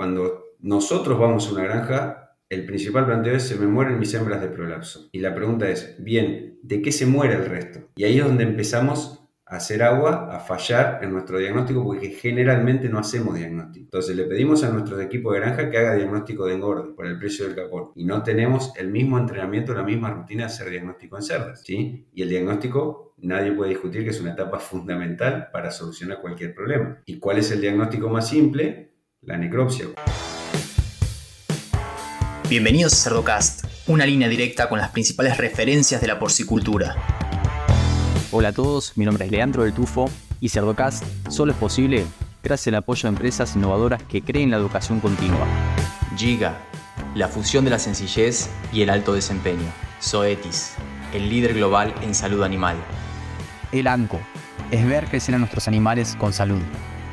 Cuando nosotros vamos a una granja, el principal planteo es, se me mueren mis hembras de prolapso. Y la pregunta es, bien, ¿de qué se muere el resto? Y ahí es donde empezamos a hacer agua, a fallar en nuestro diagnóstico, porque generalmente no hacemos diagnóstico. Entonces le pedimos a nuestros equipos de granja que haga diagnóstico de engorde por el precio del capón. Y no tenemos el mismo entrenamiento, la misma rutina de hacer diagnóstico en cerdas. ¿sí? Y el diagnóstico nadie puede discutir que es una etapa fundamental para solucionar cualquier problema. ¿Y cuál es el diagnóstico más simple? La necropsia. Bienvenidos a Cerdocast, una línea directa con las principales referencias de la porcicultura. Hola a todos, mi nombre es Leandro del Tufo y Cerdocast solo es posible gracias al apoyo de empresas innovadoras que creen la educación continua. Giga, la fusión de la sencillez y el alto desempeño. Zoetis, el líder global en salud animal. El ANCO es ver crecer a nuestros animales con salud.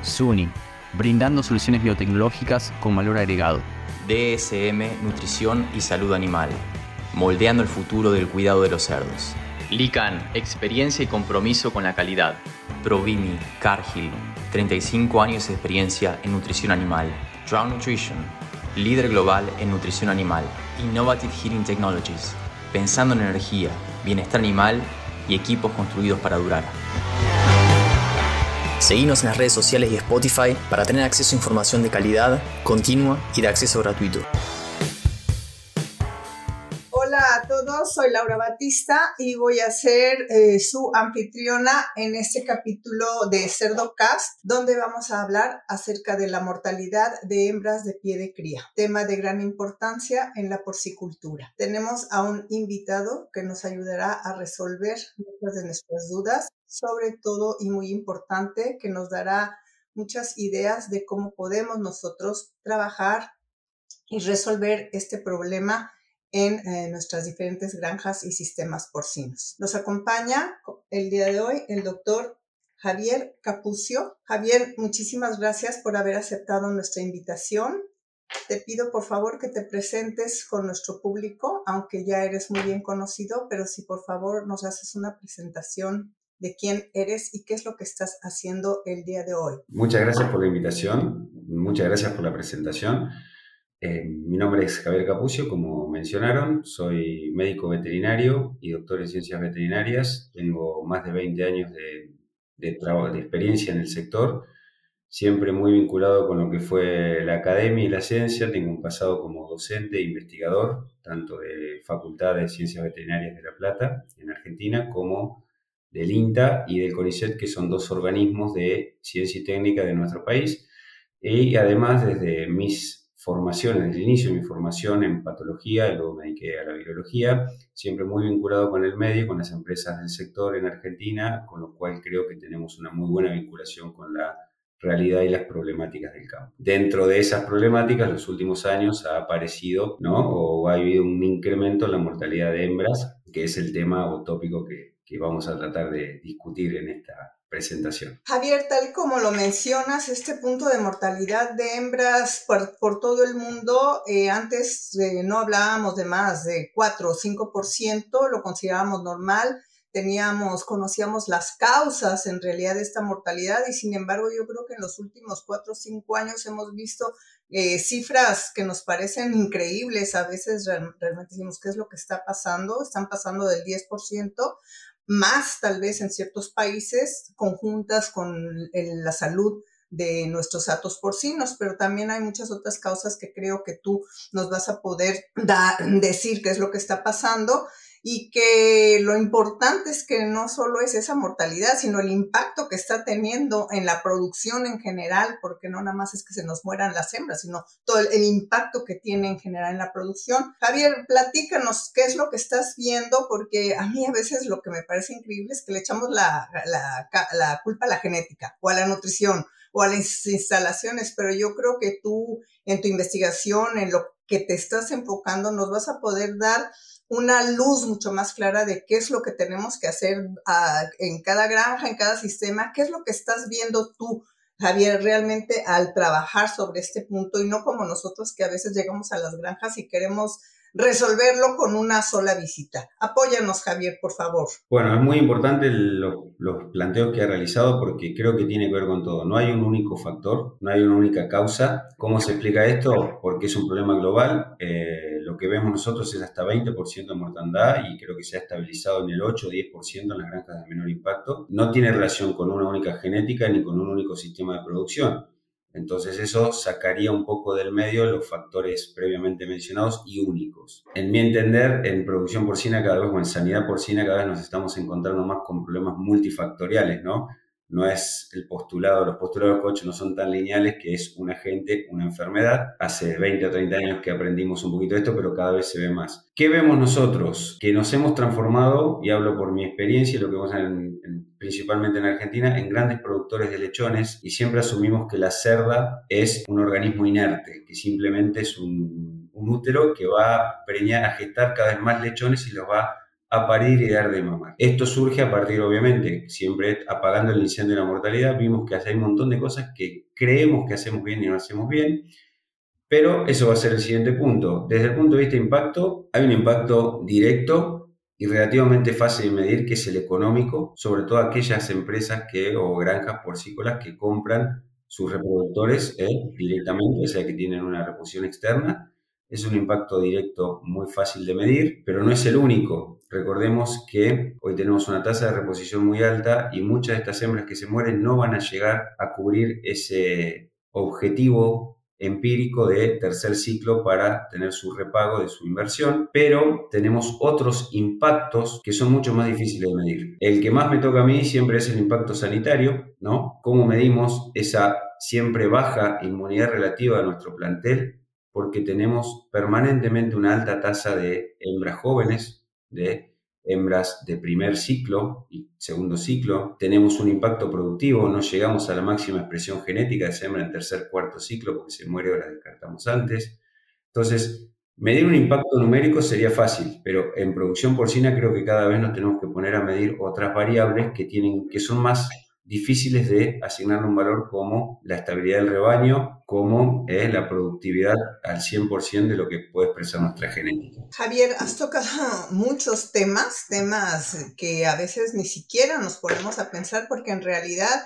SUNY, brindando soluciones biotecnológicas con valor agregado. DSM, nutrición y salud animal, moldeando el futuro del cuidado de los cerdos. Lican, experiencia y compromiso con la calidad. Provimi, Cargill, 35 años de experiencia en nutrición animal. Drown Nutrition, líder global en nutrición animal. Innovative Heating Technologies, pensando en energía, bienestar animal y equipos construidos para durar. Seguimos en las redes sociales y Spotify para tener acceso a información de calidad, continua y de acceso gratuito. Soy Laura Batista y voy a ser eh, su anfitriona en este capítulo de Cerdocast, donde vamos a hablar acerca de la mortalidad de hembras de pie de cría, tema de gran importancia en la porcicultura. Tenemos a un invitado que nos ayudará a resolver muchas de nuestras dudas, sobre todo y muy importante, que nos dará muchas ideas de cómo podemos nosotros trabajar y resolver este problema en eh, nuestras diferentes granjas y sistemas porcinos. Nos acompaña el día de hoy el doctor Javier Capucio. Javier, muchísimas gracias por haber aceptado nuestra invitación. Te pido por favor que te presentes con nuestro público, aunque ya eres muy bien conocido, pero si por favor nos haces una presentación de quién eres y qué es lo que estás haciendo el día de hoy. Muchas gracias por la invitación, muchas gracias por la presentación. Eh, mi nombre es Javier Capucio, como mencionaron, soy médico veterinario y doctor en ciencias veterinarias. Tengo más de 20 años de, de, de experiencia en el sector, siempre muy vinculado con lo que fue la academia y la ciencia. Tengo un pasado como docente e investigador, tanto de Facultad de Ciencias Veterinarias de La Plata, en Argentina, como del INTA y del CONICET, que son dos organismos de ciencia y técnica de nuestro país. Y además, desde mis formación, desde el inicio de mi formación en patología, luego me dediqué a la biología, siempre muy vinculado con el medio, con las empresas del sector en Argentina, con lo cual creo que tenemos una muy buena vinculación con la realidad y las problemáticas del campo. Dentro de esas problemáticas, los últimos años ha aparecido, ¿no? O ha habido un incremento en la mortalidad de hembras, que es el tema o tópico que, que vamos a tratar de discutir en esta Javier, tal como lo mencionas, este punto de mortalidad de hembras por, todo el mundo, eh, antes eh, no hablábamos de más de 4 o 5%, lo considerábamos normal, teníamos, conocíamos las causas en realidad de esta mortalidad y sin embargo yo creo que en los últimos 4 o 5 años hemos visto eh, cifras que nos parecen increíbles, a veces realmente decimos qué es lo que está pasando, están pasando del 10% más tal vez en ciertos países conjuntas con la salud de nuestros atos porcinos, pero también hay muchas otras causas que creo que tú nos vas a poder decir qué es lo que está pasando y que lo importante es que no solo es esa mortalidad, sino el impacto que está teniendo en la producción en general, porque no nada más es que se nos mueran las hembras, sino todo el, impacto que tiene en general en la producción. Javier, platícanos qué es lo que estás viendo, porque a mí a veces lo que me parece increíble es que le echamos la, la, la culpa a la genética o a la nutrición o a las instalaciones, pero yo creo que tú en tu investigación, en lo que te estás enfocando, nos vas a poder dar una luz mucho más clara de qué es lo que tenemos que hacer ah, en cada granja, en cada sistema, qué es lo que estás viendo tú, Javier, realmente al trabajar sobre este punto y no como nosotros que a veces llegamos a las granjas y queremos resolverlo con una sola visita. Apóyanos, Javier, por favor. Bueno, es muy importante los planteos que ha realizado porque creo que tiene que ver con todo. No hay un único factor, no hay una única causa. ¿Cómo se explica esto? Porque es un problema global. Eh, lo que vemos nosotros es hasta 20% de mortandad y creo que se ha estabilizado en el 8 o 10% en las granjas de menor impacto. No tiene relación con una única genética ni con un único sistema de producción. Entonces eso sacaría un poco del medio los factores previamente mencionados y únicos. En mi entender, en producción porcina cada vez o en sanidad porcina cada vez nos estamos encontrando más con problemas multifactoriales, ¿no? No es el postulado, los postulados de coach no son tan lineales que es un agente, una enfermedad. Hace 20 o 30 años que aprendimos un poquito esto, pero cada vez se ve más. ¿Qué vemos nosotros? Que nos hemos transformado, y hablo por mi experiencia y lo que vemos principalmente en Argentina, en grandes productores de lechones y siempre asumimos que la cerda es un organismo inerte, que simplemente es un, un útero que va a preñar, a gestar cada vez más lechones y los va a parir y dar de mamar. Esto surge a partir, obviamente, siempre apagando el incendio de la mortalidad, vimos que hay un montón de cosas que creemos que hacemos bien y no hacemos bien, pero eso va a ser el siguiente punto. Desde el punto de vista de impacto, hay un impacto directo y relativamente fácil de medir, que es el económico, sobre todo aquellas empresas que, o granjas porcícolas que compran sus reproductores eh, directamente, o sea, que tienen una reposición externa. Es un impacto directo muy fácil de medir, pero no es el único. Recordemos que hoy tenemos una tasa de reposición muy alta y muchas de estas hembras que se mueren no van a llegar a cubrir ese objetivo empírico de tercer ciclo para tener su repago de su inversión, pero tenemos otros impactos que son mucho más difíciles de medir. El que más me toca a mí siempre es el impacto sanitario, ¿no? ¿Cómo medimos esa siempre baja inmunidad relativa de nuestro plantel? Porque tenemos permanentemente una alta tasa de hembras jóvenes, de hembras de primer ciclo y segundo ciclo. Tenemos un impacto productivo, no llegamos a la máxima expresión genética de esa hembra en tercer, cuarto ciclo porque se muere o la descartamos antes. Entonces, medir un impacto numérico sería fácil, pero en producción porcina creo que cada vez nos tenemos que poner a medir otras variables que, tienen, que son más difíciles de asignarle un valor como la estabilidad del rebaño, como es la productividad al 100% de lo que puede expresar nuestra genética. Javier, has tocado muchos temas, temas que a veces ni siquiera nos ponemos a pensar porque en realidad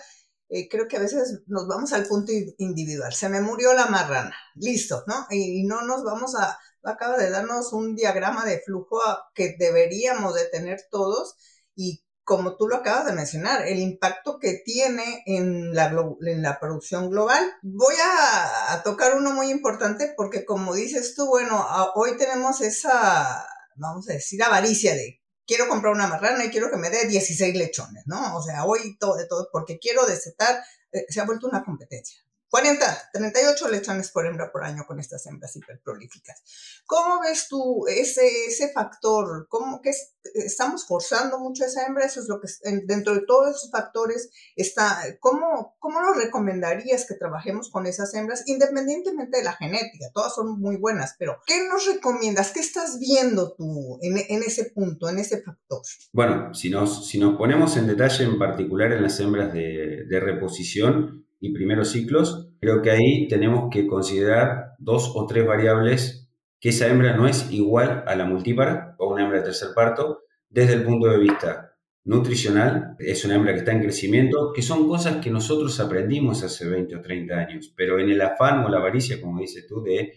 eh, creo que a veces nos vamos al punto individual. Se me murió la marrana, listo, ¿no? Y, y no nos vamos a, acaba de darnos un diagrama de flujo que deberíamos de tener todos y como tú lo acabas de mencionar, el impacto que tiene en la, en la producción global. Voy a, tocar uno muy importante porque como dices tú, bueno, hoy tenemos esa, vamos a decir, avaricia de quiero comprar una marrana y quiero que me dé 16 lechones, ¿no? O sea, hoy todo de todo, porque quiero desetar, eh, se ha vuelto una competencia. 40, 38 lechones por hembra por año con estas hembras hiperprolíficas. ¿Cómo ves tú ese, ese factor? ¿Cómo que estamos forzando mucho a esa hembra? Eso es lo que dentro de todos esos factores está. ¿Cómo, cómo lo recomendarías que trabajemos con esas hembras, independientemente de la genética? Todas son muy buenas, pero ¿qué nos recomiendas? ¿Qué estás viendo tú en, en ese punto, en ese factor? Bueno, si nos, si nos ponemos en detalle en particular en las hembras de, de reposición, y primeros ciclos, creo que ahí tenemos que considerar dos o tres variables que esa hembra no es igual a la multípara o una hembra de tercer parto desde el punto de vista nutricional, es una hembra que está en crecimiento, que son cosas que nosotros aprendimos hace 20 o 30 años, pero en el afán o la avaricia, como dices tú, de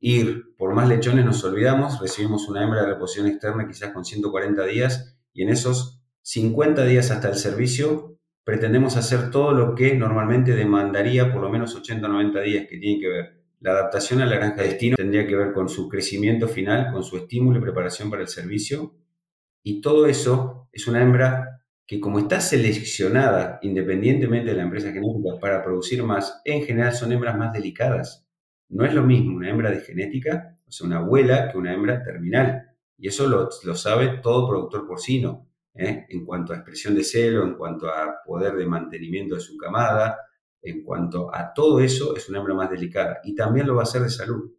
ir por más lechones nos olvidamos, recibimos una hembra de reposición externa quizás con 140 días y en esos 50 días hasta el servicio pretendemos hacer todo lo que normalmente demandaría por lo menos 80 o 90 días, que tiene que ver. La adaptación a la granja de destino tendría que ver con su crecimiento final, con su estímulo y preparación para el servicio. Y todo eso es una hembra que como está seleccionada independientemente de la empresa genética para producir más, en general son hembras más delicadas. No es lo mismo una hembra de genética, o sea, una abuela, que una hembra terminal. Y eso lo, lo sabe todo productor porcino. ¿Eh? en cuanto a expresión de celo, en cuanto a poder de mantenimiento de su camada, en cuanto a todo eso, es una hembra más delicada y también lo va a hacer de salud.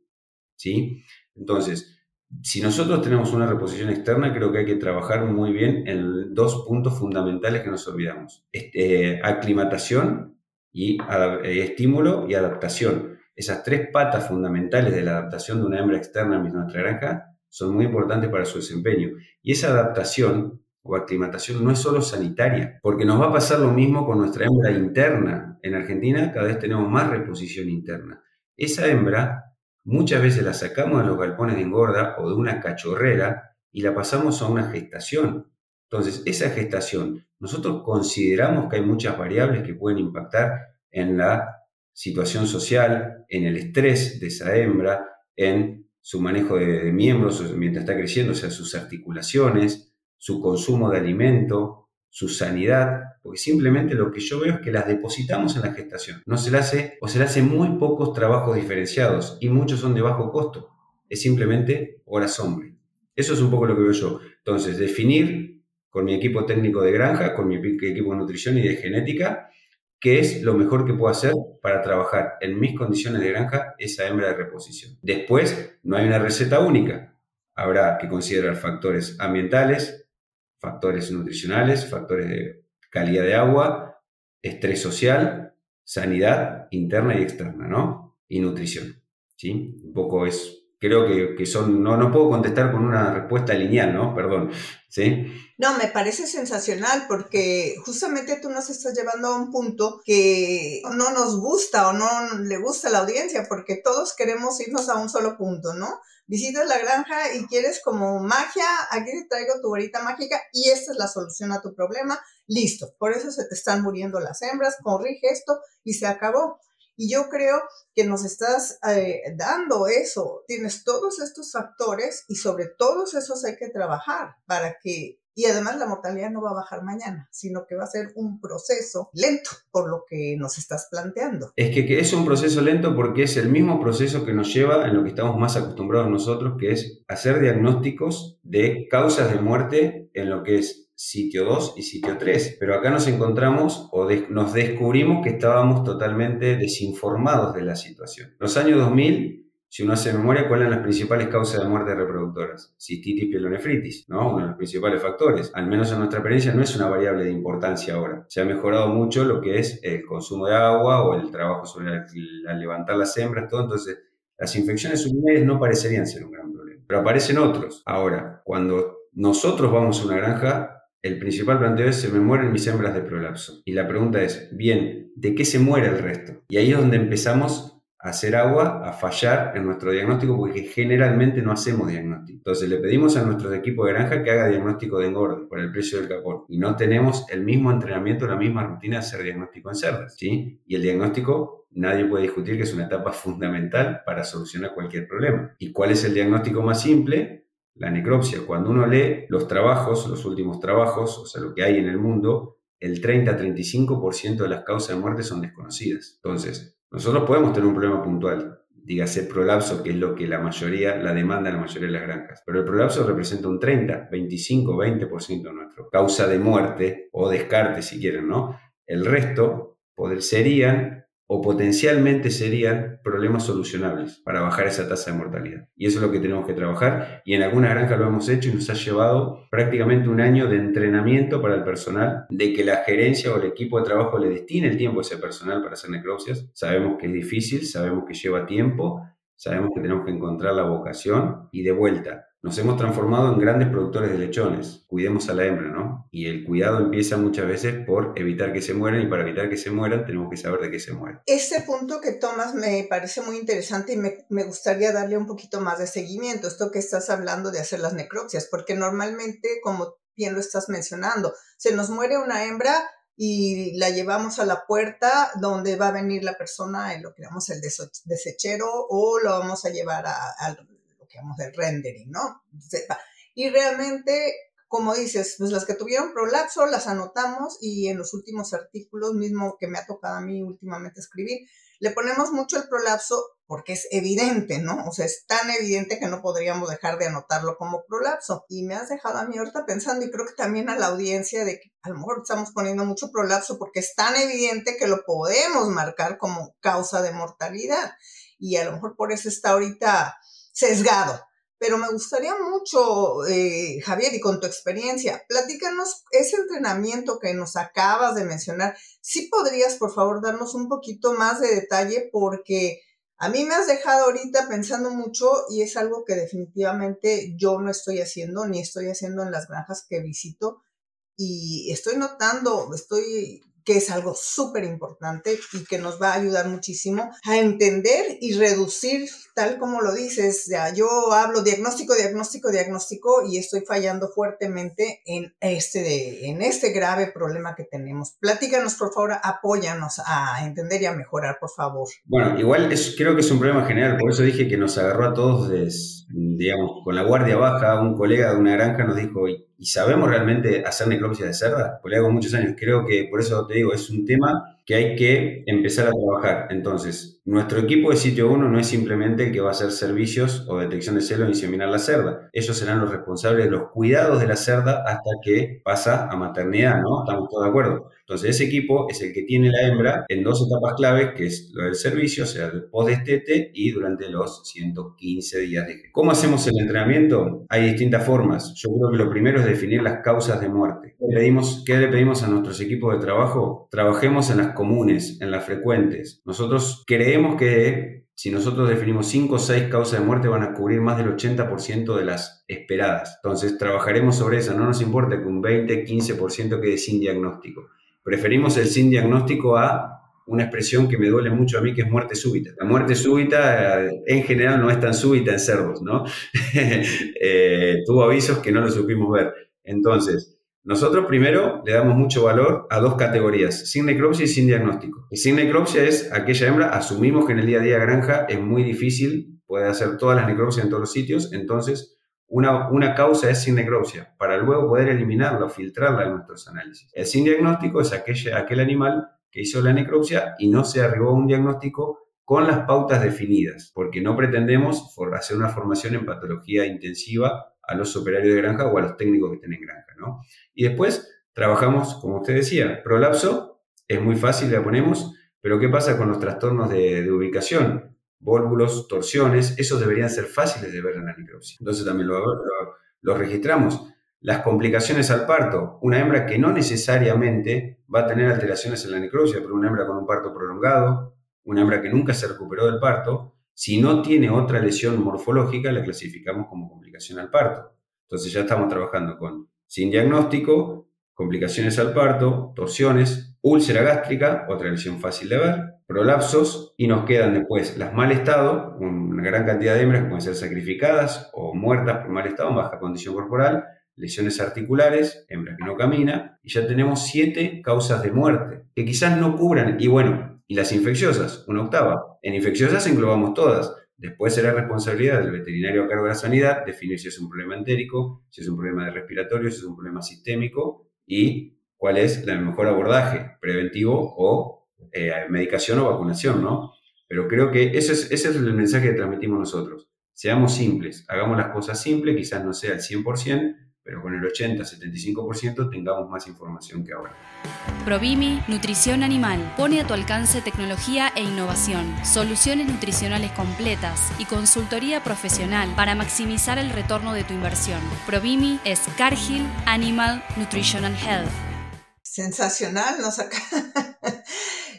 ¿sí? Entonces, si nosotros tenemos una reposición externa, creo que hay que trabajar muy bien en dos puntos fundamentales que nos olvidamos. Este, aclimatación y eh, estímulo y adaptación. Esas tres patas fundamentales de la adaptación de una hembra externa a nuestra granja son muy importantes para su desempeño. Y esa adaptación o aclimatación no es solo sanitaria, porque nos va a pasar lo mismo con nuestra hembra interna. En Argentina cada vez tenemos más reposición interna. Esa hembra muchas veces la sacamos de los galpones de engorda o de una cachorrera y la pasamos a una gestación. Entonces, esa gestación, nosotros consideramos que hay muchas variables que pueden impactar en la situación social, en el estrés de esa hembra, en su manejo de, miembros mientras está creciendo, o sea, sus articulaciones, su consumo de alimento, su sanidad, porque simplemente lo que yo veo es que las depositamos en la gestación. No se le hace o se le hace muy pocos trabajos diferenciados y muchos son de bajo costo. Es simplemente horas hombre. Eso es un poco lo que veo yo. Entonces, definir con mi equipo técnico de granja, con mi equipo de nutrición y de genética, qué es lo mejor que puedo hacer para trabajar en mis condiciones de granja esa hembra de reposición. Después, no hay una receta única. Habrá que considerar factores ambientales, factores nutricionales, factores de calidad de agua, estrés social, sanidad interna y externa, ¿no? Y nutrición, ¿sí? Un poco es creo que, son, no, no puedo contestar con una respuesta lineal, ¿no? Perdón, ¿sí? No, me parece sensacional porque justamente tú nos estás llevando a un punto que no nos gusta o no le gusta a la audiencia porque todos queremos irnos a un solo punto, ¿no? Visitas la granja y quieres como magia, aquí te traigo tu varita mágica y esta es la solución a tu problema, listo, por eso se te están muriendo las hembras, corrige esto y se acabó. Y yo creo que nos estás eh, dando eso. Tienes todos estos factores y sobre todos esos hay que trabajar para que y además la mortalidad no va a bajar mañana, sino que va a ser un proceso lento, por lo que nos estás planteando. Es que, es un proceso lento porque es el mismo proceso que nos lleva en lo que estamos más acostumbrados nosotros, que es hacer diagnósticos de causas de muerte en lo que es sitio 2 y sitio 3. Pero acá nos encontramos o nos descubrimos que estábamos totalmente desinformados de la situación. Los años 2000 si uno hace memoria, ¿cuáles eran las principales causas de muerte reproductoras? Cistitis, pielonefritis, ¿no? Uno de los principales factores. Al menos en nuestra experiencia no es una variable de importancia ahora. Se ha mejorado mucho lo que es el consumo de agua o el trabajo sobre levantar las hembras, todo. Entonces, las infecciones urinarias no parecerían ser un gran problema. Pero aparecen otros. Ahora, cuando nosotros vamos a una granja, el principal planteo es, se me mueren mis hembras de prolapso. Y la pregunta es, bien, ¿de qué se muere el resto? Y ahí es donde empezamos a hacer agua, a fallar en nuestro diagnóstico, porque generalmente no hacemos diagnóstico. Entonces le pedimos a nuestros equipos de granja que haga diagnóstico de engorde por el precio del capón. Y no tenemos el mismo entrenamiento, la misma rutina de hacer diagnóstico en cerdas. ¿sí? Y el diagnóstico nadie puede discutir que es una etapa fundamental para solucionar cualquier problema. ¿Y cuál es el diagnóstico más simple? La necropsia. Cuando uno lee los trabajos, los últimos trabajos, o sea, lo que hay en el mundo, el 30-35% de las causas de muerte son desconocidas. Entonces, nosotros podemos tener un problema puntual, dígase prolapso, que es lo que la mayoría, la demanda de la mayoría de las granjas. Pero el prolapso representa un 30, 25, 20% de nuestro causa de muerte o descarte, si quieren, ¿no? El resto serían o potencialmente serían problemas solucionables para bajar esa tasa de mortalidad. Y eso es lo que tenemos que trabajar y en alguna granja lo hemos hecho y nos ha llevado prácticamente un año de entrenamiento para el personal, de que la gerencia o el equipo de trabajo le destine el tiempo a ese personal para hacer necropsias. Sabemos que es difícil, sabemos que lleva tiempo, sabemos que tenemos que encontrar la vocación y de vuelta, nos hemos transformado en grandes productores de lechones. Cuidemos a la hembra, ¿no? Y el cuidado empieza muchas veces por evitar que se mueran y para evitar que se mueran tenemos que saber de qué se mueren. Este punto que tomas me parece muy interesante y me, me gustaría darle un poquito más de seguimiento, esto que estás hablando de hacer las necropsias, porque normalmente, como bien lo estás mencionando, se nos muere una hembra y la llevamos a la puerta donde va a venir la persona en lo que llamamos el desechero o lo vamos a llevar al digamos, del rendering, ¿no? Y realmente, como dices, pues las que tuvieron prolapso las anotamos y en los últimos artículos, mismo que me ha tocado a mí últimamente escribir, le ponemos mucho el prolapso porque es evidente, ¿no? O sea, es tan evidente que no podríamos dejar de anotarlo como prolapso. Y me has dejado a mí ahorita pensando y creo que también a la audiencia de que a lo mejor estamos poniendo mucho prolapso porque es tan evidente que lo podemos marcar como causa de mortalidad. Y a lo mejor por eso está ahorita sesgado. Pero me gustaría mucho, eh, Javier, y con tu experiencia, platícanos ese entrenamiento que nos acabas de mencionar. Si podrías, por favor, darnos un poquito más de detalle porque A mí me has dejado ahorita pensando mucho y es algo que definitivamente yo no estoy haciendo ni estoy haciendo en las granjas que visito y estoy notando, estoy que es algo súper importante y que nos va a ayudar muchísimo a entender y reducir, tal como lo dices, ya yo hablo diagnóstico, diagnóstico, diagnóstico y estoy fallando fuertemente en este, en este grave problema que tenemos. Platícanos, por favor, apóyanos a entender y a mejorar, por favor. Bueno, igual es, creo que es un problema general, por eso dije que nos agarró a todos, digamos, con la guardia baja, un colega de una granja nos dijo, ¿Y sabemos realmente hacer necropsia de cerda? Porque le hago muchos años. Creo que, por eso te digo, es un tema que hay que empezar a trabajar. Entonces, nuestro equipo de sitio 1 no es simplemente el que va a hacer servicios o detección de celo e inseminar la cerda. Ellos serán los responsables de los cuidados de la cerda hasta que pasa a maternidad, ¿no? Estamos todos de acuerdo. Entonces, ese equipo es el que tiene la hembra en dos etapas claves, que es lo del servicio, o sea, el post-destete y durante los 115 días de ¿Cómo hacemos el entrenamiento? Hay distintas formas. Yo creo que lo primero es definir las causas de muerte. ¿Qué, pedimos, qué le pedimos a nuestros equipos de trabajo? Trabajemos en las comunes, en las frecuentes. Nosotros creemos que si nosotros definimos 5 o 6 causas de muerte van a cubrir más del 80% de las esperadas. Entonces trabajaremos sobre eso. No nos importa que un 20, 15% quede sin diagnóstico. Preferimos el sin diagnóstico a una expresión que me duele mucho a mí, que es muerte súbita. La muerte súbita eh, en general no es tan súbita en cerdos, ¿no? Eh, tuvo avisos que no lo supimos ver. Entonces, nosotros primero le damos mucho valor a dos categorías, sin necropsia y sin diagnóstico. Y sin necropsia es aquella hembra, asumimos que en el día a día granja es muy difícil, puede hacer todas las necropsias en todos los sitios, entonces una, una causa es sin necropsia, para luego poder eliminarla o filtrarla en nuestros análisis. El sin diagnóstico es aquel animal que hizo la necropsia y no se arribó a un diagnóstico con las pautas definidas, porque no pretendemos hacer una formación en patología intensiva a los operarios de granja o a los técnicos que tienen granja, ¿no? Y después trabajamos, como usted decía, prolapso, es muy fácil, le ponemos, pero ¿qué pasa con los trastornos de, ubicación? Vólvulos, torsiones, esos deberían ser fáciles de ver en la necropsia. Entonces también lo, lo, registramos. Las complicaciones al parto, una hembra que no necesariamente va a tener alteraciones en la necropsia, pero una hembra con un parto prolongado, una hembra que nunca se recuperó del parto, si no tiene otra lesión morfológica, la clasificamos como complicación al parto. Entonces ya estamos trabajando con sin diagnóstico, complicaciones al parto, torsiones, úlcera gástrica, otra lesión fácil de ver, prolapsos y nos quedan después las mal estado, una gran cantidad de hembras que pueden ser sacrificadas o muertas por mal estado, baja condición corporal, lesiones articulares, hembras que no camina, y ya tenemos siete causas de muerte, que quizás no cubran, y bueno, y las infecciosas, una octava. En infecciosas englobamos todas, Después será responsabilidad del veterinario a cargo de la sanidad definir si es un problema entérico, si es un problema de respiratorio, si es un problema sistémico y cuál es el mejor abordaje, preventivo o eh, medicación o vacunación, ¿no? Pero creo que ese es, ese es el mensaje que transmitimos nosotros. Seamos simples, hagamos las cosas simples, quizás no sea el 100%, pero con el 80-75% tengamos más información que ahora. Provimi Nutrición Animal pone a tu alcance tecnología e innovación, soluciones nutricionales completas y consultoría profesional para maximizar el retorno de tu inversión. Provimi es Cargill Animal Nutrition and Health. Sensacional, nos acá.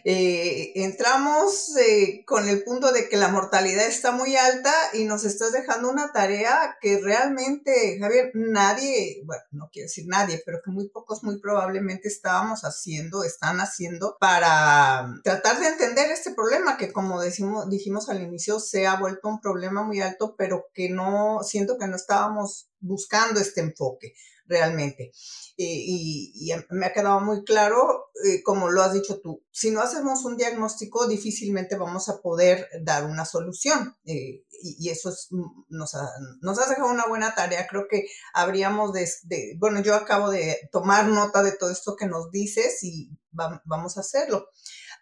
Eh, entramos eh, con el punto de que la mortalidad está muy alta y nos estás dejando una tarea que realmente, Javier, nadie, bueno, no quiero decir nadie, pero que muy pocos muy probablemente estábamos haciendo, están haciendo para tratar de entender este problema que como decimos, dijimos al inicio se ha vuelto un problema muy alto, pero que no, siento que no estábamos buscando este enfoque realmente. y, me ha quedado muy claro, eh, como lo has dicho tú, si no hacemos un diagnóstico, difícilmente vamos a poder dar una solución. Eh, y, eso es, mm, nos, ha, nos has dejado una buena tarea. Creo que habríamos de, bueno, yo acabo de tomar nota de todo esto que nos dices y vamos a hacerlo.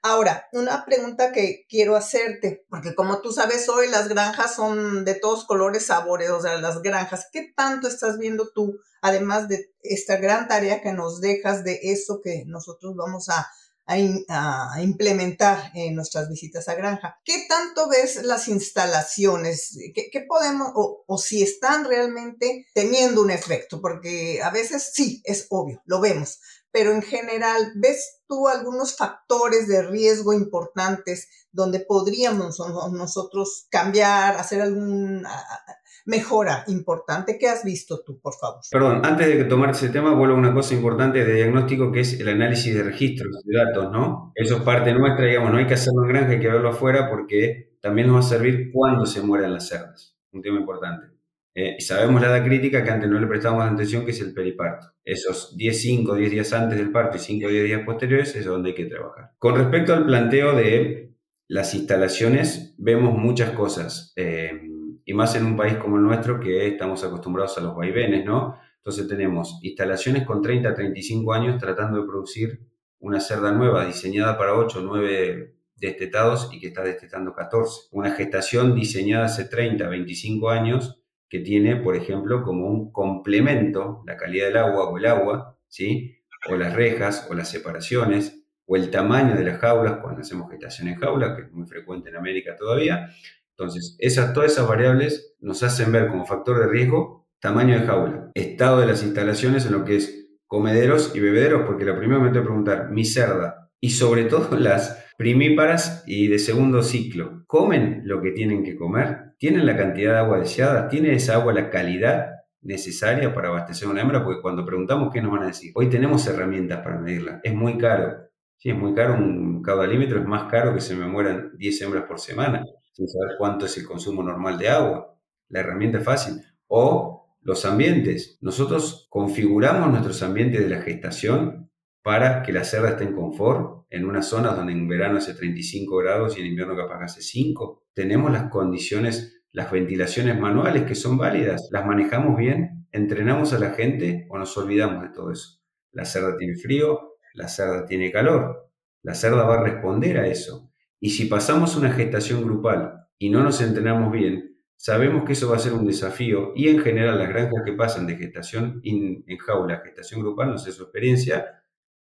Ahora, una pregunta que quiero hacerte, porque como tú sabes, hoy las granjas son de todos colores, sabores, o sea, las granjas, ¿qué tanto estás viendo tú, además de esta gran tarea que nos dejas de eso que nosotros vamos a, implementar en nuestras visitas a granja? ¿Qué tanto ves las instalaciones? ¿Qué, podemos, o si están realmente teniendo un efecto? Porque a veces sí, es obvio, lo vemos, pero en general, ¿ves tú algunos factores de riesgo importantes donde podríamos nosotros cambiar, hacer alguna mejora importante? ¿Qué has visto tú, por favor? Perdón, antes de tomar ese tema, vuelvo a una cosa importante de diagnóstico que es el análisis de registros de datos, ¿no? Eso es parte nuestra, digamos, no hay que hacerlo en granja, hay que verlo afuera porque también nos va a servir cuando se mueran las cerdas. Un tema importante. Eh, sabemos la edad crítica que antes no le prestamos atención, que es el periparto. Esos 10, 5, 10 días antes del parto y 5 o 10 días posteriores es donde hay que trabajar. Con respecto al planteo de las instalaciones, vemos muchas cosas. Eh, y más en un país como el nuestro que estamos acostumbrados a los vaivenes, ¿no? Entonces tenemos instalaciones con 30 a 35 años tratando de producir una cerda nueva diseñada para 8 o 9 destetados y que está destetando 14. Una gestación diseñada hace 30, 25 años que tiene, por ejemplo, como un complemento la calidad del agua o el agua, ¿sí? O las rejas o las separaciones o el tamaño de las jaulas cuando hacemos gestación en jaula, que es muy frecuente en América todavía. Entonces, esas, todas esas variables nos hacen ver como factor de riesgo tamaño de jaula, estado de las instalaciones en lo que es comederos y bebederos, porque lo primero me tengo que preguntar, mi cerda y sobre todo las primíparas y de segundo ciclo, ¿comen lo que tienen que comer? ¿Tienen la cantidad de agua deseada? ¿Tiene esa agua la calidad necesaria para abastecer una hembra? Porque cuando preguntamos, ¿qué nos van a decir? Hoy tenemos herramientas para medirla. Es muy caro. Sí, es muy caro. Un caudalímetro es más caro que se me mueran 10 hembras por semana, sin saber cuánto es el consumo normal de agua. La herramienta es fácil. O los ambientes. Nosotros configuramos nuestros ambientes de la gestación para que la cerda esté en confort en una zona donde en verano hace 35 grados y en invierno capaz hace 5. Tenemos las condiciones, las ventilaciones manuales que son válidas, las manejamos bien, entrenamos a la gente o nos olvidamos de todo eso. La cerda tiene frío, la cerda tiene calor, la cerda va a responder a eso. Y si pasamos una gestación grupal y no nos entrenamos bien, sabemos que eso va a ser un desafío y en general las granjas que pasan de gestación en jaula a gestación grupal, no sé su experiencia,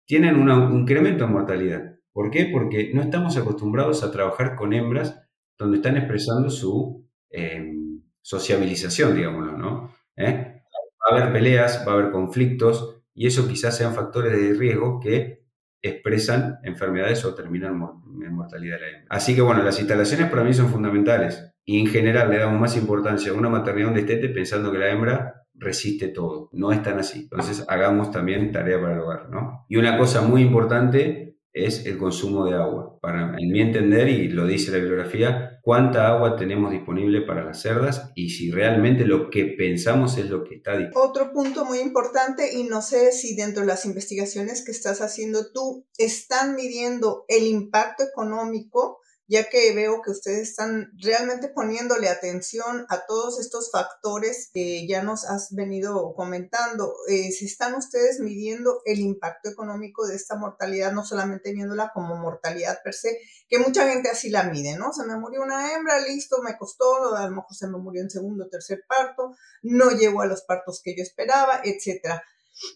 tienen un incremento en mortalidad. ¿Por qué? Porque no estamos acostumbrados a trabajar con hembras donde están expresando su em, sociabilización, digámoslo, ¿no? ¿Eh? Va a haber peleas, va a haber conflictos y eso quizás sean factores de riesgo que expresan enfermedades o terminan en mortalidad de la hembra. Así que bueno, las instalaciones para mí son fundamentales y en general le damos más importancia a una maternidad, un destete, pensando que la hembra resiste todo. No es tan así. Entonces hagamos también tarea para el hogar, ¿no? Y una cosa muy importante es el consumo de agua. Para en mi entender, y lo dice la bibliografía, cuánta agua tenemos disponible para las cerdas y si realmente lo que pensamos es lo que está disponible. Otro punto muy importante, y no sé si dentro de las investigaciones que estás haciendo tú, están midiendo el impacto económico ya que veo que ustedes están realmente poniéndole atención a todos estos factores que ya nos has venido comentando. Eh, si están ustedes midiendo el impacto económico de esta mortalidad, no solamente viéndola como mortalidad per se, que mucha gente así la mide, ¿no? Se me murió una hembra, listo, me costó, a lo mejor se me murió en segundo tercer parto, no llegó a los partos que yo esperaba, etcétera.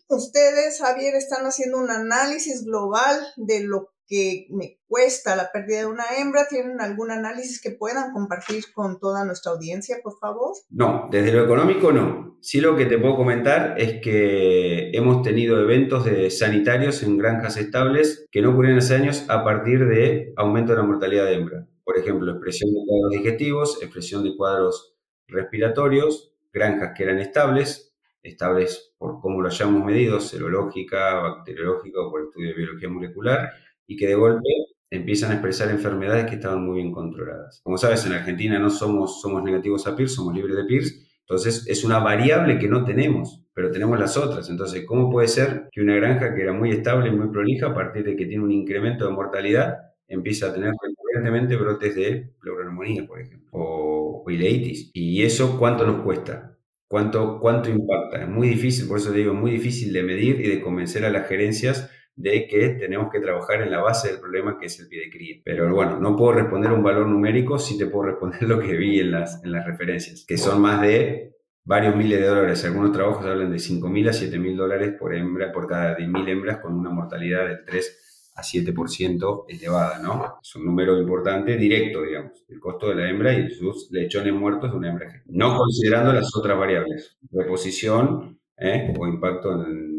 Ustedes, Javier, están haciendo un análisis global de lo que me cuesta la pérdida de una hembra? ¿Tienen algún análisis que puedan compartir con toda nuestra audiencia, por favor? No, desde lo económico no. Sí lo que te puedo comentar es que hemos tenido eventos de sanitarios en granjas estables que no ocurrieron hace años a partir de aumento de la mortalidad de hembra. Por ejemplo, expresión de cuadros digestivos, expresión de cuadros respiratorios, granjas que eran estables, estables por cómo lo hayamos medido, serológica, bacteriológica o por estudio de biología molecular, y que de golpe empiezan a expresar enfermedades que estaban muy bien controladas. Como sabes, en Argentina no somos, somos negativos a PIRS, somos libres de PIRS, entonces es una variable que no tenemos, pero tenemos las otras. Entonces, ¿cómo puede ser que una granja que era muy estable y muy prolija, a partir de que tiene un incremento de mortalidad, empieza a tener recurrentemente brotes de pleuroneumonía, por ejemplo, o, o ileitis? ¿Y eso cuánto nos cuesta? ¿Cuánto, ¿Cuánto impacta? Es muy difícil, por eso te digo, muy difícil de medir y de convencer a las gerencias de que tenemos que trabajar en la base del problema que es el pie de cría. Pero bueno, no puedo responder un valor numérico, sí te puedo responder lo que vi en las, en las referencias, que son más de varios miles de dólares. Algunos trabajos hablan de 5.000 a 7.000 dólares por hembra, por cada 10.000 hembras con una mortalidad del 3 a 7% elevada, ¿no? Es un número importante directo, digamos, el costo de la hembra y sus lechones muertos de una hembra. No considerando las otras variables, reposición ¿eh? o impacto en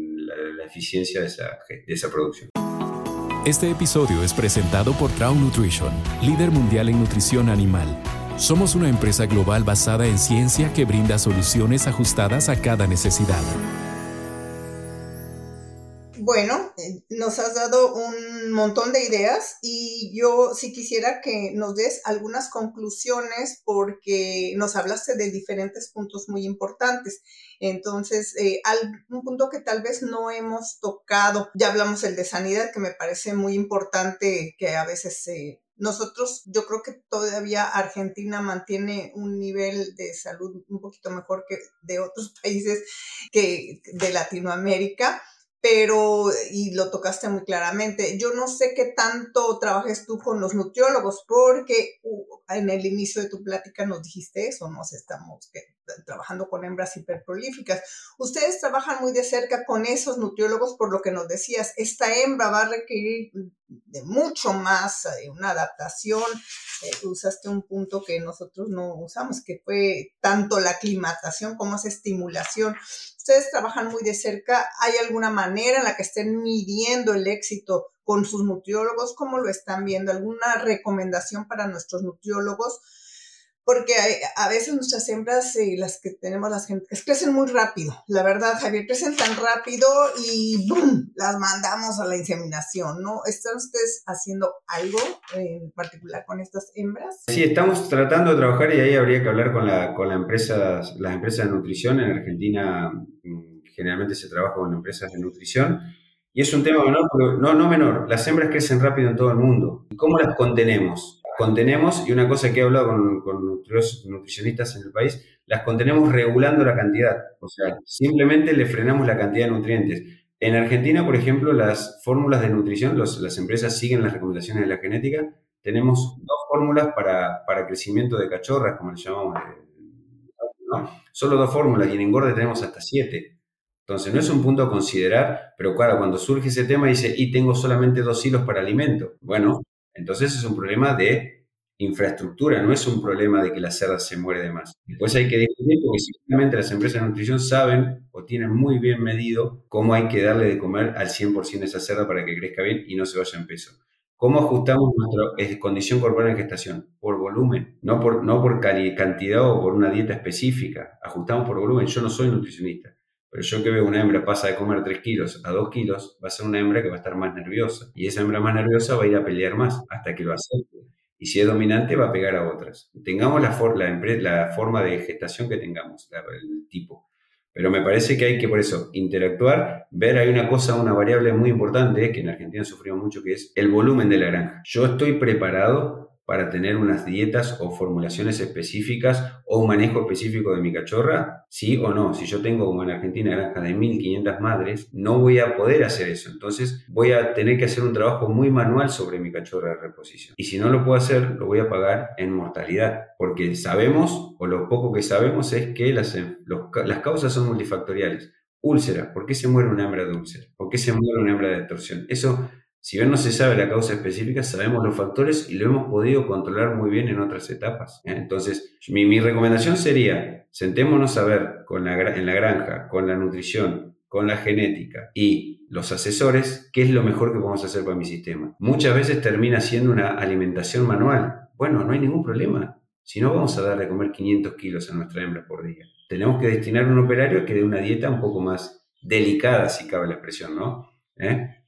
eficiencia de esa, de esa producción. Este episodio es presentado por Trau Nutrition, líder mundial en nutrición animal. Somos una empresa global basada en ciencia que brinda soluciones ajustadas a cada necesidad. Bueno, eh, nos has dado un montón de ideas y yo sí quisiera que nos des algunas conclusiones porque nos hablaste de diferentes puntos muy importantes. Entonces, eh, un punto que tal vez no hemos tocado, ya hablamos el de sanidad, que me parece muy importante que a veces eh, nosotros, yo creo que todavía Argentina mantiene un nivel de salud un poquito mejor que de otros países que de Latinoamérica pero, y lo tocaste muy claramente, yo no sé qué tanto trabajes tú con los nutriólogos, porque uh, en el inicio de tu plática nos dijiste eso, nos estamos trabajando con hembras hiperprolíficas. Ustedes trabajan muy de cerca con esos nutriólogos, por lo que nos decías, esta hembra va a requerir de mucho más, eh, una adaptación, eh, usaste un punto que nosotros no usamos, que fue tanto la aclimatación como esa estimulación ustedes trabajan muy de cerca, ¿hay alguna manera en la que estén midiendo el éxito con sus nutriólogos? ¿Cómo lo están viendo? ¿Alguna recomendación para nuestros nutriólogos? Porque a veces nuestras hembras, y las que tenemos las gente, crecen muy rápido. La verdad, Javier, crecen tan rápido y ¡boom! las mandamos a la inseminación, ¿no? ¿Están ustedes haciendo algo en particular con estas hembras? Sí, estamos tratando de trabajar y ahí habría que hablar con, la, con la empresa, las empresas de nutrición. En Argentina mm, generalmente se trabaja con empresas de nutrición. Y es un tema menor, pero no, no menor. Las hembras crecen rápido en todo el mundo. ¿Y cómo las contenemos? Contenemos, y una cosa que he hablado con, nutricionistas en el país, las contenemos regulando la cantidad. O sea, simplemente le frenamos la cantidad de nutrientes. En Argentina, por ejemplo, las fórmulas de nutrición, las empresas siguen las recomendaciones de la genética. Tenemos dos fórmulas para, para crecimiento de cachorras, como le llamamos. Solo dos fórmulas y en engorde tenemos hasta siete. Entonces, no es un punto a considerar, pero claro, cuando surge ese tema dice, y tengo solamente dos hilos para alimento. Bueno, entonces es un problema de infraestructura, no es un problema de que la cerda se muere de más. Después hay que discutir porque simplemente las empresas de nutrición saben o tienen muy bien medido cómo hay que darle de comer al 100% a esa cerda para que crezca bien y no se vaya en peso. ¿Cómo ajustamos nuestra condición corporal en gestación? Por volumen, no por, no por cantidad o por una dieta específica. Ajustamos por volumen. Yo no soy nutricionista. Pero yo que veo una hembra pasa de comer 3 kilos a 2 kilos, va a ser una hembra que va a estar más nerviosa. Y esa hembra más nerviosa va a ir a pelear más hasta que lo acepte. Y si es dominante, va a pegar a otras. Tengamos la, la, forma de gestación que tengamos, el tipo. Pero me parece que hay que, por eso, interactuar, ver, hay una cosa, una variable muy importante, que en Argentina sufrimos mucho, que es el volumen de la granja. Yo estoy preparado para tener unas dietas o formulaciones específicas o un manejo específico de mi cachorra? Sí o no. Si yo tengo como en Argentina granja de 1500 madres, no voy a poder hacer eso. Entonces voy a tener que hacer un trabajo muy manual sobre mi cachorra de reposición. Y si no lo puedo hacer, lo voy a pagar en mortalidad. Porque sabemos, o lo poco que sabemos es que las, las causas son multifactoriales. Úlcera, ¿por qué se muere una hembra de úlcera? ¿Por qué se muere una hembra de torsión? Eso si bien no se sabe la causa específica, sabemos los factores y lo hemos podido controlar muy bien en otras etapas. Entonces, mi, recomendación sería, sentémonos a ver en la granja, con la nutrición, con la genética y los asesores, qué es lo mejor que podemos hacer para mi sistema. Muchas veces termina siendo una alimentación manual. Bueno, no hay ningún problema. Si no, vamos a dar de comer 500 kilos a nuestra hembra por día. Tenemos que destinar un operario que dé una dieta un poco más delicada, si cabe la expresión, ¿no? ¿Eh?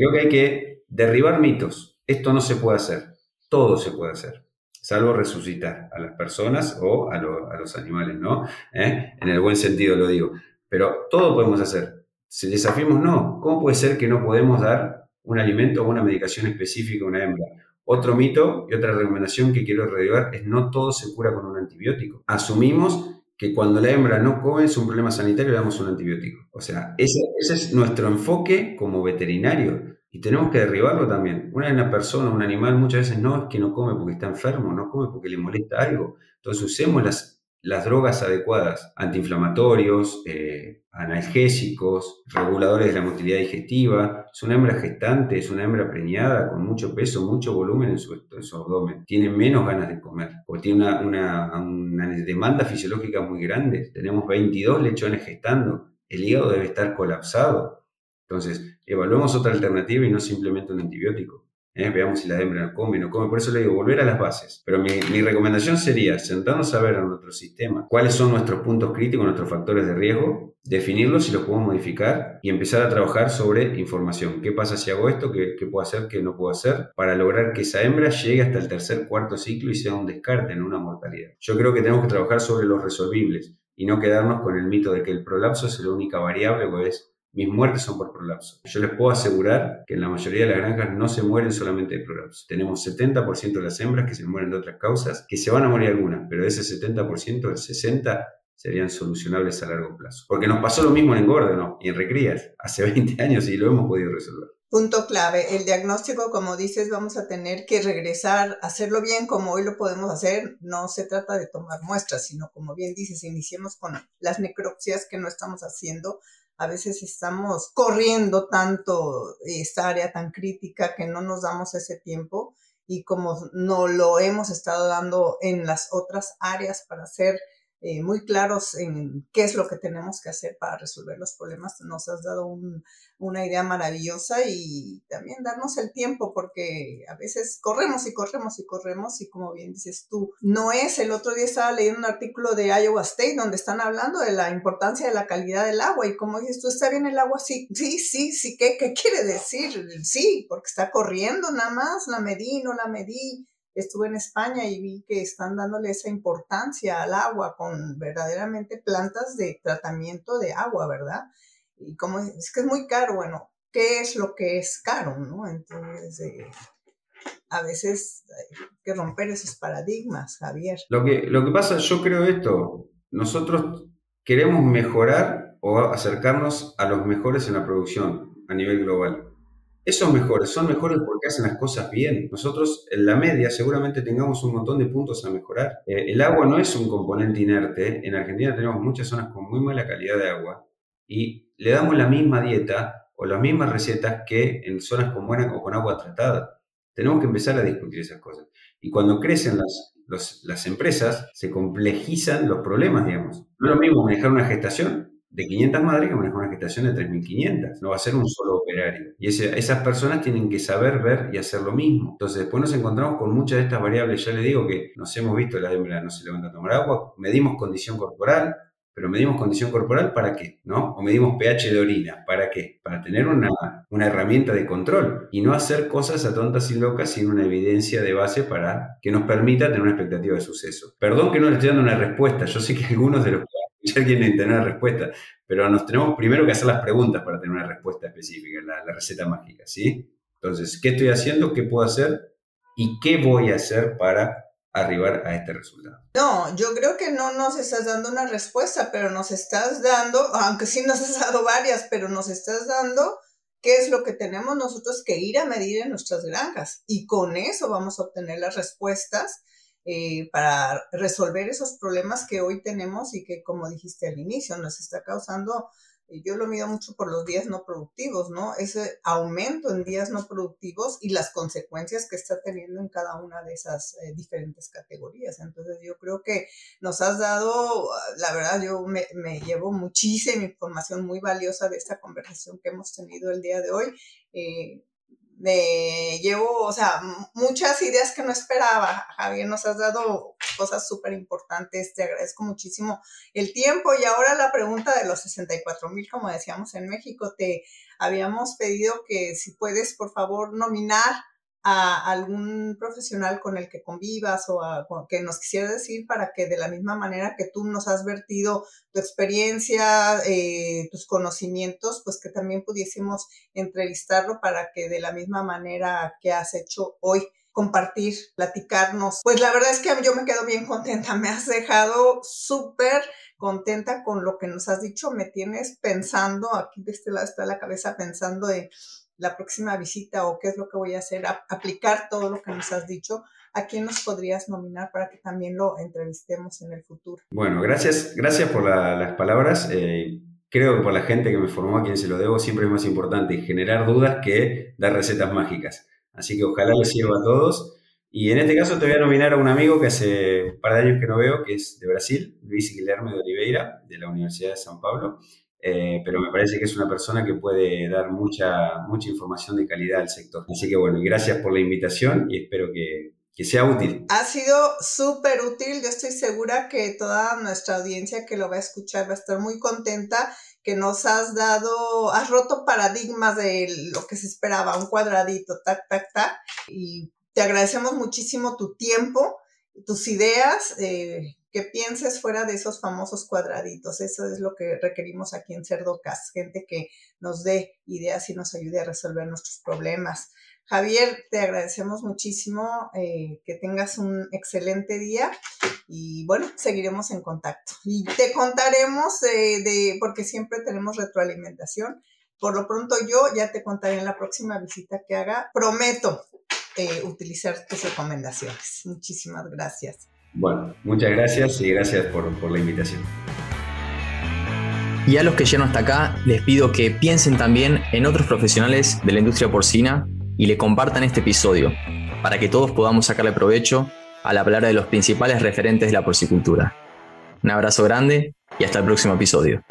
Creo que hay que derribar mitos. Esto no se puede hacer. Todo se puede hacer. Salvo resucitar a las personas o a, los animales, ¿no? ¿Eh? En el buen sentido lo digo. Pero todo podemos hacer. Si desafiamos, no. ¿Cómo puede ser que no podemos dar un alimento o una medicación específica a una hembra? Otro mito y otra recomendación que quiero revivar es no todo se cura con un antibiótico. Asumimos que cuando la hembra no come es un problema sanitario, le damos un antibiótico. O sea, ese, es nuestro enfoque como veterinario y tenemos que derribarlo también. Una, una persona, un animal, muchas veces no es que no come porque está enfermo, no come porque le molesta algo. Entonces usemos las las drogas adecuadas, antiinflamatorios, eh, analgésicos, reguladores de la motilidad digestiva. Es una hembra gestante, es una hembra preñada con mucho peso, mucho volumen en su, abdomen. Tiene menos ganas de comer porque tiene una, una demanda fisiológica muy grande. Tenemos 22 lechones gestando. El hígado debe estar colapsado Entonces, evaluemos otra alternativa y no simplemente un antibiótico. ¿Eh? Veamos si la hembra come o no come. Por eso le digo, volver a las bases. Pero mi, mi, recomendación sería sentarnos a ver en nuestro sistema cuáles son nuestros puntos críticos, nuestros factores de riesgo, definirlos si los podemos modificar y empezar a trabajar sobre información. ¿Qué pasa si hago esto? ¿Qué, ¿Qué, puedo hacer? ¿Qué no puedo hacer? Para lograr que esa hembra llegue hasta el tercer, cuarto ciclo y sea un descarte, en una mortalidad. Yo creo que tenemos que trabajar sobre los resolvibles y no quedarnos con el mito de que el prolapso es la única variable o es mis muertes son por prolapso. Yo les puedo asegurar que en la mayoría de las granjas no se mueren solamente de prolapso. Tenemos 70% de las hembras que se mueren de otras causas, que se van a morir algunas, pero de ese 70%, el 60% serían solucionables a largo plazo. Porque nos pasó lo mismo en engorde, ¿no? Y en recrías, hace 20 años y lo hemos podido resolver. Punto clave, el diagnóstico, como dices, vamos a tener que regresar, hacerlo bien como hoy lo podemos hacer. No se trata de tomar muestras, sino como bien dices, iniciemos con las necropsias que no estamos haciendo a veces estamos corriendo tanto esta área tan crítica que no nos damos ese tiempo y como no lo hemos estado dando en las otras áreas para hacer eh, muy claros en qué es lo que tenemos que hacer para resolver los problemas. Nos has dado un, una idea maravillosa y también darnos el tiempo porque a veces corremos y corremos y corremos y como bien dices tú, no es, el otro día estaba leyendo un artículo de Iowa State donde están hablando de la importancia de la calidad del agua y como dices tú, ¿está bien el agua? Sí, sí, sí, sí, ¿qué, qué quiere decir? Sí, porque está corriendo nada más, la medí, no la medí estuve en España y vi que están dándole esa importancia al agua con verdaderamente plantas de tratamiento de agua, ¿verdad? Y como es que es muy caro, bueno, ¿qué es lo que es caro, no? Entonces, eh, a veces hay que romper esos paradigmas, Javier. Lo que, lo que pasa, yo creo esto, nosotros queremos mejorar o acercarnos a los mejores en la producción a nivel global. Esos mejores son mejores porque hacen las cosas bien. Nosotros en la media seguramente tengamos un montón de puntos a mejorar. Eh, el agua no es un componente inerte. En Argentina tenemos muchas zonas con muy mala calidad de agua y le damos la misma dieta o las mismas recetas que en zonas con buena o con agua tratada. Tenemos que empezar a discutir esas cosas. Y cuando crecen las, las empresas, se complejizan los problemas, digamos. No es lo mismo manejar una gestación de 500 madres que maneja una gestación de 3.500. No va a ser un solo operario. Y esas personas tienen que saber ver y hacer lo mismo. Entonces, después nos encontramos con muchas de estas variables. Ya le digo que nos hemos visto, la hembra no se levanta a tomar agua, medimos condición corporal, pero medimos condición corporal para qué, ¿no? O medimos pH de orina, ¿para qué? Para tener una, una herramienta de control y no hacer cosas a tontas y locas sin una evidencia de base para que nos permita tener una expectativa de suceso. Perdón que no le estoy dando una respuesta, yo sé que algunos de los ya tienen tener una respuesta, pero nos tenemos primero que hacer las preguntas para tener una respuesta específica, la, la receta mágica, ¿sí? Entonces, ¿qué estoy haciendo? ¿Qué puedo hacer? ¿Y qué voy a hacer para arribar a este resultado? No, yo creo que no nos estás dando una respuesta, pero nos estás dando, aunque sí nos has dado varias, pero nos estás dando qué es lo que tenemos nosotros que ir a medir en nuestras granjas. Y con eso vamos a obtener las respuestas eh, para resolver esos problemas que hoy tenemos y que, como dijiste al inicio, nos está causando, eh, yo lo mido mucho por los días no productivos, ¿no? Ese aumento en días no productivos y las consecuencias que está teniendo en cada una de esas eh, diferentes categorías. Entonces, yo creo que nos has dado, la verdad, yo me, me llevo muchísima información muy valiosa de esta conversación que hemos tenido el día de hoy me llevo, o sea, muchas ideas que no esperaba. Javier, nos has dado cosas súper importantes, te agradezco muchísimo el tiempo. Y ahora la pregunta de los 64 mil, como decíamos en México, te habíamos pedido que si puedes, por favor, nominar a algún profesional con el que convivas o a, que nos quisiera decir para que de la misma manera que tú nos has vertido tu experiencia, eh, tus conocimientos, pues que también pudiésemos entrevistarlo para que de la misma manera que has hecho hoy compartir, platicarnos. Pues la verdad es que yo me quedo bien contenta, me has dejado súper contenta con lo que nos has dicho, me tienes pensando, aquí de este lado está la cabeza pensando de la próxima visita o qué es lo que voy a hacer, aplicar todo lo que nos has dicho, ¿a quién nos podrías nominar para que también lo entrevistemos en el futuro? Bueno, gracias, gracias por las palabras. Eh, creo que por la gente que me formó a quien se lo debo siempre es más importante generar dudas que dar recetas mágicas. Así que ojalá les sirva a todos. Y en este caso te voy a nominar a un amigo que hace un par de años que no veo, que es de Brasil, Luis Guilherme de Oliveira, de la Universidad de San Pablo eh, pero me parece que es una persona que puede dar mucha, mucha información de calidad al sector. Así que bueno, gracias por la invitación y espero que, que sea útil. Ha sido súper útil. Yo estoy segura que toda nuestra audiencia que lo va a escuchar va a estar muy contenta que nos has dado, has roto paradigmas de lo que se esperaba, un cuadradito, tac, tac, tac. Y te agradecemos muchísimo tu tiempo, tus ideas, eh, que pienses fuera de esos famosos cuadraditos. Eso es lo que requerimos aquí en Cerdocas, gente que nos dé ideas y nos ayude a resolver nuestros problemas. Javier, te agradecemos muchísimo, eh, que tengas un excelente día y bueno, seguiremos en contacto. Y te contaremos eh, de, porque siempre tenemos retroalimentación. Por lo pronto yo ya te contaré en la próxima visita que haga. Prometo eh, utilizar tus recomendaciones. Muchísimas gracias. Bueno, muchas gracias y gracias por, la invitación. Y a los que llegan hasta acá, les pido que piensen también en otros profesionales de la industria porcina y le compartan este episodio para que todos podamos sacarle provecho al hablar de los principales referentes de la porcicultura. Un abrazo grande y hasta el próximo episodio.